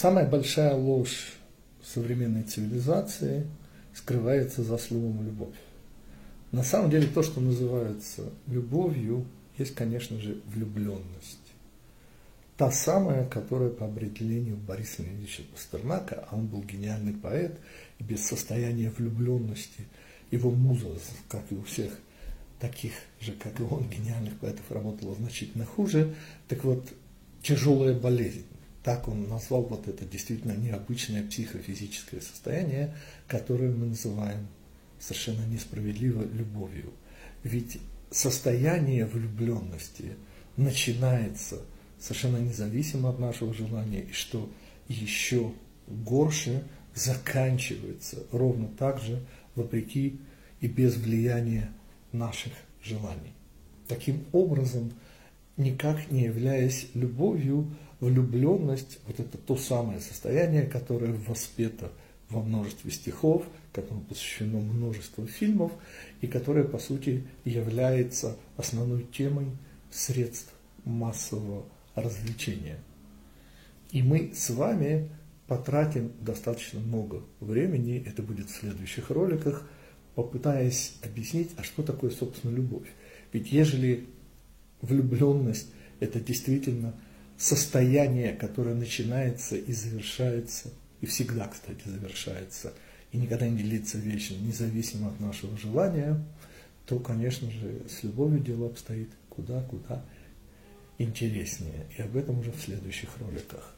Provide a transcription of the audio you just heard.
Самая большая ложь современной цивилизации скрывается за словом «любовь». На самом деле то, что называется любовью, есть, конечно же, влюбленность. Та самая, которая по определению Бориса Ильича Пастернака, а он был гениальный поэт, и без состояния влюбленности его муза, как и у всех таких же, как и он, гениальных поэтов, работала значительно хуже. Так вот, тяжелая болезнь. Так он назвал вот это действительно необычное психофизическое состояние, которое мы называем совершенно несправедливо любовью. Ведь состояние влюбленности начинается совершенно независимо от нашего желания, и что еще горше заканчивается ровно так же, вопреки и без влияния наших желаний. Таким образом, никак не являясь любовью, влюбленность, вот это то самое состояние, которое воспето во множестве стихов, которому посвящено множество фильмов, и которое, по сути, является основной темой средств массового развлечения. И мы с вами потратим достаточно много времени, это будет в следующих роликах, попытаясь объяснить, а что такое, собственно, любовь. Ведь ежели влюбленность – это действительно состояние, которое начинается и завершается, и всегда, кстати, завершается, и никогда не длится вечно, независимо от нашего желания, то, конечно же, с любовью дело обстоит куда-куда интереснее. И об этом уже в следующих роликах.